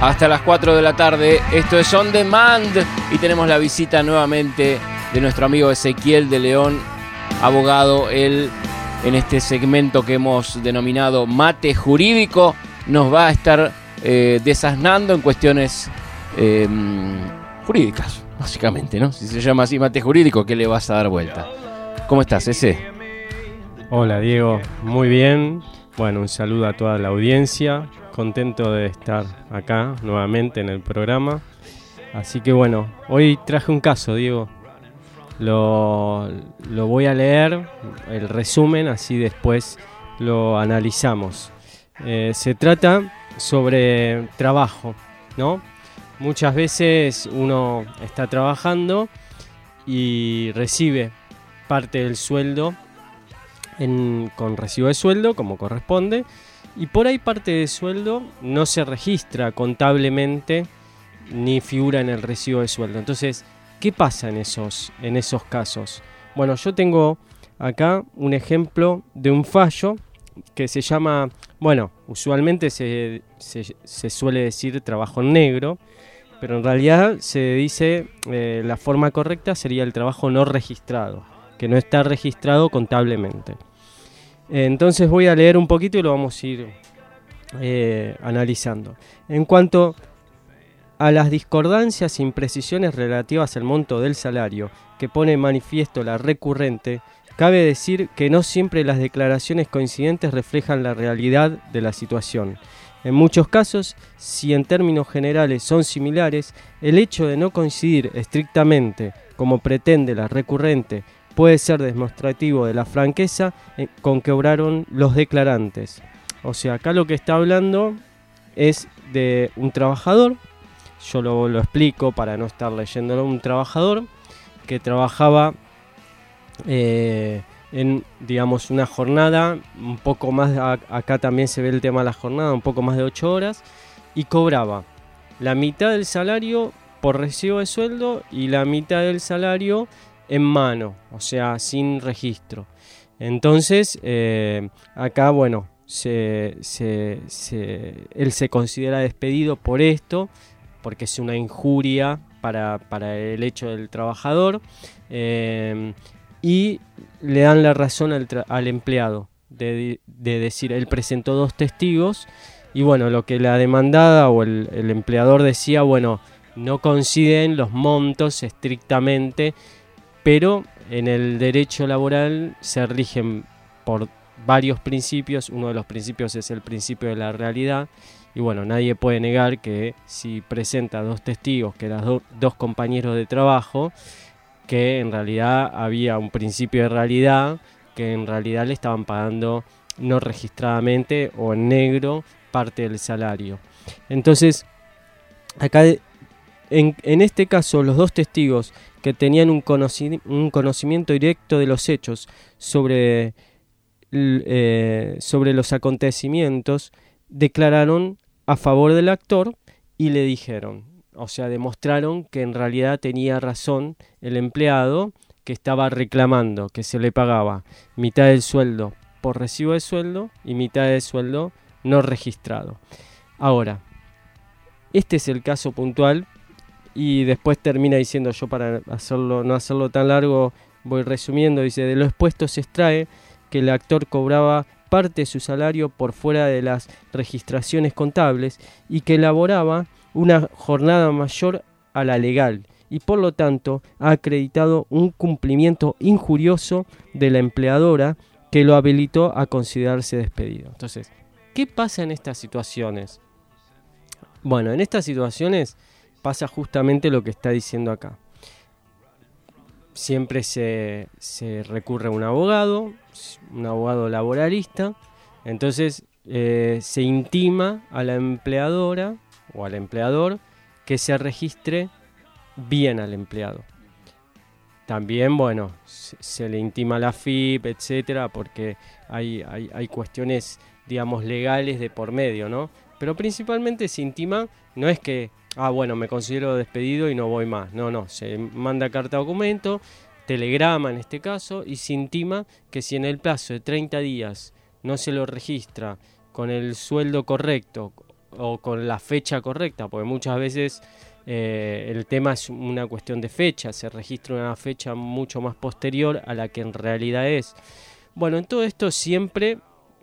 hasta las 4 de la tarde. Esto es On Demand y tenemos la visita nuevamente de nuestro amigo Ezequiel de León, abogado. Él, en este segmento que hemos denominado Mate Jurídico, nos va a estar eh, desasnando en cuestiones eh, jurídicas, básicamente, ¿no? Si se llama así Mate Jurídico, ¿qué le vas a dar vuelta? ¿Cómo estás, ese? Hola, Diego. Muy bien. Bueno, un saludo a toda la audiencia. Contento de estar acá nuevamente en el programa. Así que bueno, hoy traje un caso, Diego. Lo, lo voy a leer, el resumen, así después lo analizamos. Eh, se trata sobre trabajo, ¿no? Muchas veces uno está trabajando y recibe parte del sueldo con recibo de sueldo, como corresponde, y por ahí parte del sueldo no se registra contablemente ni figura en el recibo de sueldo. Entonces, ¿qué pasa en esos, en esos casos? Bueno, yo tengo acá un ejemplo de un fallo que se llama, bueno, usualmente se, suele decir trabajo negro, pero en realidad se dice, eh, la forma correcta sería el trabajo no registrado que no está registrado contablemente. Entonces voy a leer un poquito y lo vamos a ir eh, analizando. En cuanto a las discordancias e imprecisiones relativas al monto del salario que pone manifiesto la recurrente, cabe decir que no siempre las declaraciones coincidentes reflejan la realidad de la situación. En muchos casos, si en términos generales son similares, el hecho de no coincidir estrictamente, como pretende la recurrente, puede ser demostrativo de la franqueza eh, con que obraron los declarantes. O sea, acá lo que está hablando es de un trabajador, yo lo, explico para no estar leyéndolo, un trabajador que trabajaba eh, en, digamos, una jornada, un poco más, acá también se ve el tema de la jornada, un poco más de 8 horas, y cobraba la mitad del salario por recibo de sueldo y la mitad del salario en mano, o sea, sin registro. Entonces, eh, acá, bueno, se, él se considera despedido por esto, porque es una injuria para, el hecho del trabajador, eh, y le dan la razón al, empleado de, decir, él presentó dos testigos, y bueno, lo que la demandada o el, el empleador decía, bueno, no coinciden los montos estrictamente pero en el derecho laboral se rigen por varios principios. Uno de los principios es el principio de la realidad. Y bueno, nadie puede negar que si presenta dos testigos, que eran dos compañeros de trabajo, que en realidad había un principio de realidad, que en realidad le estaban pagando no registradamente o en negro parte del salario. Entonces, acá en, este caso los dos testigos que tenían un, conocimiento directo de los hechos eh, sobre los acontecimientos, declararon a favor del actor y le dijeron, o sea, demostraron que en realidad tenía razón el empleado que estaba reclamando que se le pagaba mitad del sueldo por recibo de sueldo y mitad del sueldo no registrado. Ahora, este es el caso puntual y después termina diciendo yo para hacerlo no hacerlo tan largo voy resumiendo dice de lo expuesto se extrae que el actor cobraba parte de su salario por fuera de las registraciones contables y que elaboraba una jornada mayor a la legal y por lo tanto ha acreditado un cumplimiento injurioso de la empleadora que lo habilitó a considerarse despedido. Entonces, ¿qué pasa en estas situaciones? Bueno, en estas situaciones pasa justamente lo que está diciendo acá. Siempre se, recurre a un abogado, un abogado laboralista, entonces eh, se intima a la empleadora o al empleador que se registre bien al empleado. También, bueno, se, le intima la FIP, etcétera, porque hay, hay, hay, cuestiones, digamos, legales de por medio, ¿no? Pero principalmente se intima, no es que ah, bueno, me considero despedido y no voy más. No, no, se manda carta documento, telegrama en este caso, y se intima que si en el plazo de 30 días no se lo registra con el sueldo correcto o con la fecha correcta, porque muchas veces eh, el tema es una cuestión de fecha, se registra una fecha mucho más posterior a la que en realidad es. Bueno, en todo esto siempre,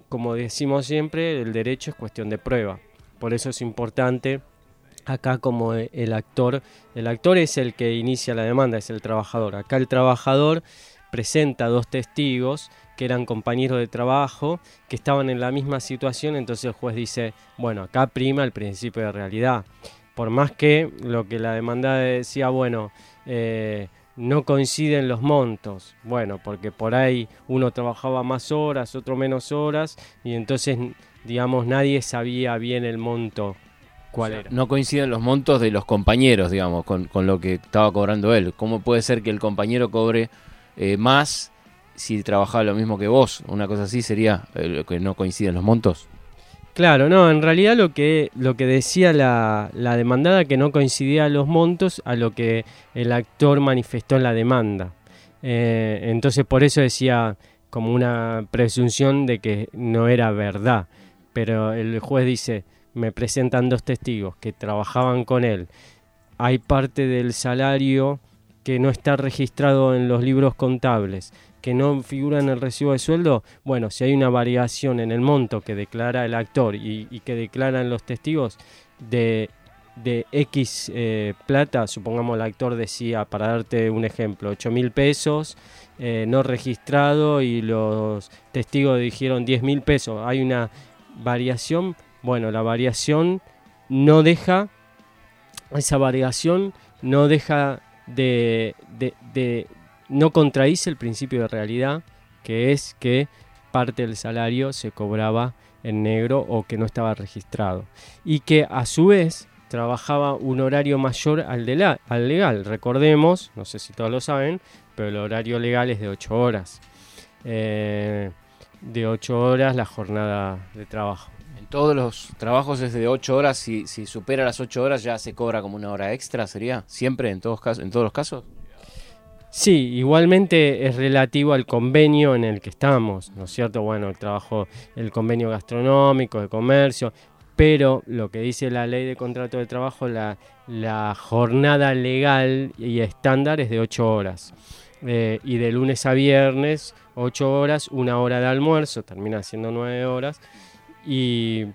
como decimos siempre, el derecho es cuestión de prueba. Por eso es importante acá como el actor, el actor es el que inicia la demanda, es el trabajador. Acá el trabajador presenta dos testigos que eran compañeros de trabajo, que estaban en la misma situación, entonces el juez dice, bueno, acá prima el principio de realidad. Por más que lo que la demanda decía, bueno, eh, no coinciden los montos, bueno, porque por ahí uno trabajaba más horas, otro menos horas, y entonces, digamos, nadie sabía bien el monto cuál era. No coinciden los montos de los compañeros, digamos, con, con, lo que estaba cobrando él. ¿Cómo puede ser que el compañero cobre eh, más si trabajaba lo mismo que vos. Una cosa así sería eh, que no coinciden los montos. Claro, no, en realidad lo que, lo que decía la, la demandada que no coincidía los montos a lo que el actor manifestó en la demanda. Eh, entonces por eso decía como una presunción de que no era verdad. Pero el juez dice, me presentan dos testigos que trabajaban con él. Hay parte del salario que no está registrado en los libros contables, que no figura en el recibo de sueldo, bueno, si hay una variación en el monto que declara el actor y, que declaran los testigos de, de X eh, plata, supongamos el actor decía, para darte un ejemplo, 8 mil pesos, eh, no registrado y los testigos dijeron 10 mil pesos, hay una variación, bueno, la variación no deja, esa variación no deja de, no contradice el principio de realidad, que es que parte del salario se cobraba en negro o que no estaba registrado. Y que a su vez trabajaba un horario mayor al, al legal. Recordemos, no sé si todos lo saben, pero el horario legal es de 8 horas. Eh, de 8 horas la jornada de trabajo todos los trabajos es de 8 horas, si, si supera las 8 horas ya se cobra como una hora extra, ¿sería? ¿Siempre en todos, casos, en todos los casos? Sí, igualmente es relativo al convenio en el que estamos, ¿no es cierto? Bueno, el trabajo, el convenio gastronómico, de comercio, pero lo que dice la ley de contrato de trabajo, la, jornada legal y estándar es de 8 horas. Eh, y de lunes a viernes, 8 horas, una hora de almuerzo, termina siendo 9 horas y,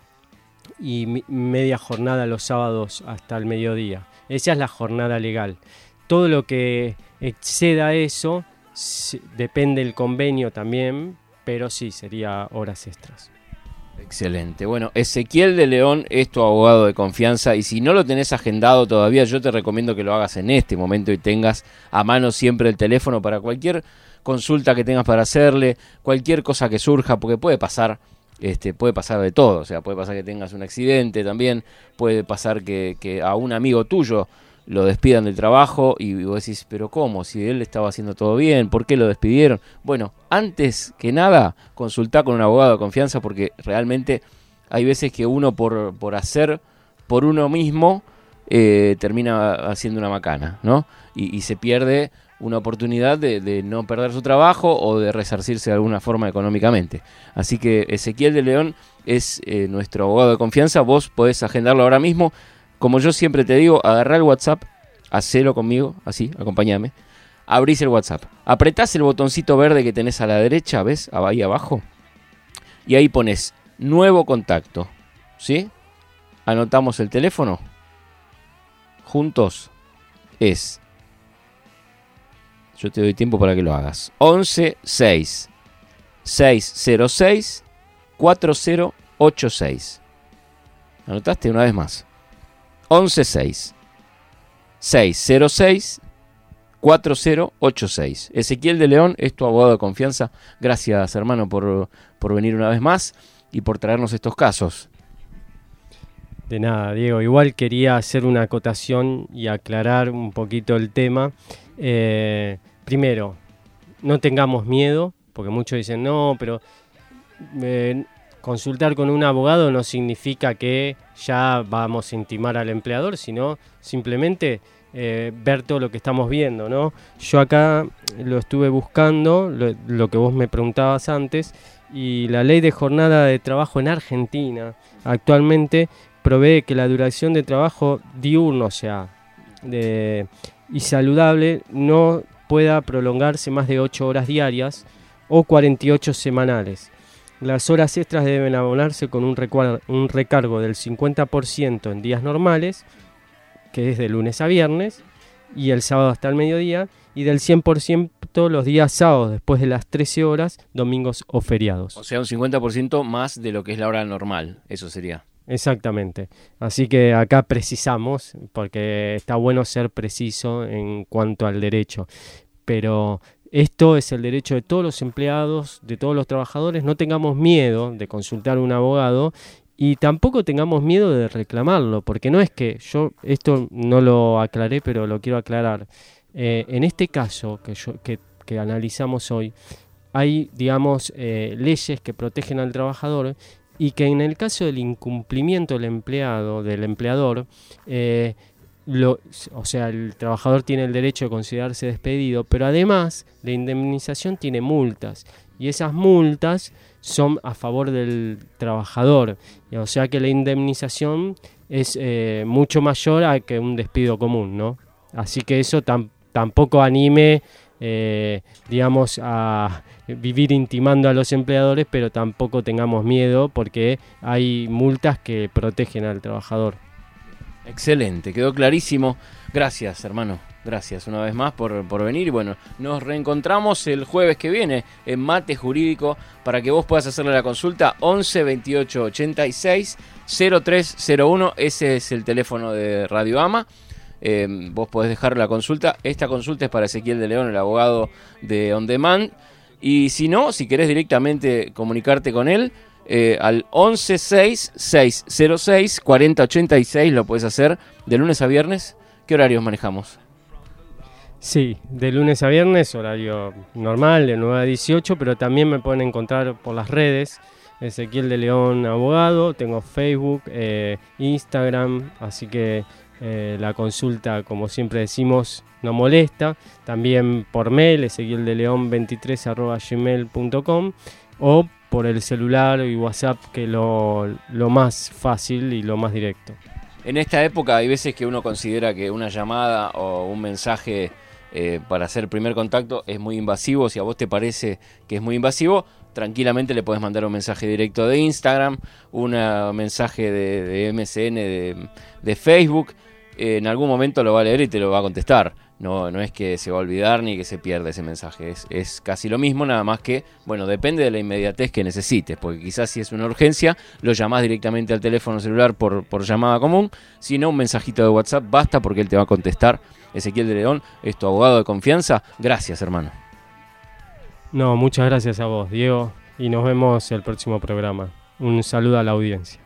media jornada los sábados hasta el mediodía. Esa es la jornada legal. Todo lo que exceda eso depende del convenio también, pero sí, sería horas extras. Excelente. Bueno, Ezequiel de León es tu abogado de confianza y si no lo tenés agendado todavía, yo te recomiendo que lo hagas en este momento y tengas a mano siempre el teléfono para cualquier consulta que tengas para hacerle, cualquier cosa que surja, porque puede pasar este, puede pasar de todo, o sea, puede pasar que tengas un accidente también, puede pasar que, a un amigo tuyo lo despidan del trabajo y vos decís, pero ¿cómo? Si él estaba haciendo todo bien, ¿por qué lo despidieron? Bueno, antes que nada, consultá con un abogado de confianza porque realmente hay veces que uno por, por hacer por uno mismo eh, termina haciendo una macana, ¿no? y se pierde una oportunidad de, no perder su trabajo o de resarcirse de alguna forma económicamente. Así que Ezequiel de León es eh, nuestro abogado de confianza, vos podés agendarlo ahora mismo. Como yo siempre te digo, agarrá el WhatsApp, hacelo conmigo, así, acompáñame. Abrís el WhatsApp, apretás el botoncito verde que tenés a la derecha, ¿ves? Ahí abajo. Y ahí pones nuevo contacto, ¿sí? Anotamos el teléfono. Juntos es yo te doy tiempo para que lo hagas. 11 6 606 4086. ¿Anotaste una vez más? 11 6 606 4086. Ezequiel de León es tu abogado de confianza. Gracias, hermano, por, por venir una vez más y por traernos estos casos. De nada, Diego. Igual quería hacer una acotación y aclarar un poquito el tema. Eh, primero, no tengamos miedo, porque muchos dicen, no, pero eh, consultar con un abogado no significa que ya vamos a intimar al empleador, sino simplemente eh, ver todo lo que estamos viendo, ¿no? Yo acá lo estuve buscando, lo, que vos me preguntabas antes, y la ley de jornada de trabajo en Argentina actualmente provee que la duración de trabajo diurno, sea, de, y saludable, no pueda prolongarse más de 8 horas diarias o 48 semanales. Las horas extras deben abonarse con un, un recargo del 50% en días normales, que es de lunes a viernes, y el sábado hasta el mediodía, y del 100% los días sábados después de las 13 horas, domingos o feriados. O sea, un 50% más de lo que es la hora normal, eso sería. Exactamente. Así que acá precisamos, porque está bueno ser preciso en cuanto al derecho. Pero esto es el derecho de todos los empleados, de todos los trabajadores. No tengamos miedo de consultar a un abogado y tampoco tengamos miedo de reclamarlo, porque no es que yo, esto no lo aclaré, pero lo quiero aclarar. Eh, en este caso que, yo, que, analizamos hoy, hay, digamos, eh, leyes que protegen al trabajador y que en el caso del incumplimiento del empleado, del empleador, eh, o sea, el trabajador tiene el derecho de considerarse despedido, pero además la indemnización tiene multas y esas multas son a favor del trabajador, o sea que la indemnización es eh, mucho mayor a que un despido común, ¿no? Así que eso tampoco anime, eh, digamos, a vivir intimando a los empleadores, pero tampoco tengamos miedo porque hay multas que protegen al trabajador. Excelente, quedó clarísimo. Gracias, hermano. Gracias una vez más por, por, venir. Y bueno, nos reencontramos el jueves que viene en Mate Jurídico para que vos puedas hacerle la consulta 11 28 86 0301. Ese es el teléfono de Radio Ama. Eh, vos podés dejar la consulta. Esta consulta es para Ezequiel de León, el abogado de On Demand. Y si no, si querés directamente comunicarte con él, eh, al 116 4086 lo puedes hacer de lunes a viernes. ¿Qué horarios manejamos? Sí, de lunes a viernes, horario normal, de 9 a 18, pero también me pueden encontrar por las redes. Ezequiel de León Abogado, tengo Facebook, eh, Instagram, así que eh, la consulta, como siempre decimos, no molesta. También por mail, Ezequiel de León 23 gmail.com o por el celular y WhatsApp, que es lo, más fácil y lo más directo. En esta época hay veces que uno considera que una llamada o un mensaje eh, para hacer primer contacto es muy invasivo. Si a vos te parece que es muy invasivo, tranquilamente le puedes mandar un mensaje directo de Instagram, un mensaje de, MSN, de, Facebook. En algún momento lo va a leer y te lo va a contestar. No, no es que se va a olvidar ni que se pierda ese mensaje. Es, es, casi lo mismo, nada más que, bueno, depende de la inmediatez que necesites. Porque quizás si es una urgencia, lo llamás directamente al teléfono celular por, por llamada común. Si no, un mensajito de WhatsApp basta porque él te va a contestar. Ezequiel de León es tu abogado de confianza. Gracias, hermano. No, muchas gracias a vos, Diego. Y nos vemos el próximo programa. Un saludo a la audiencia.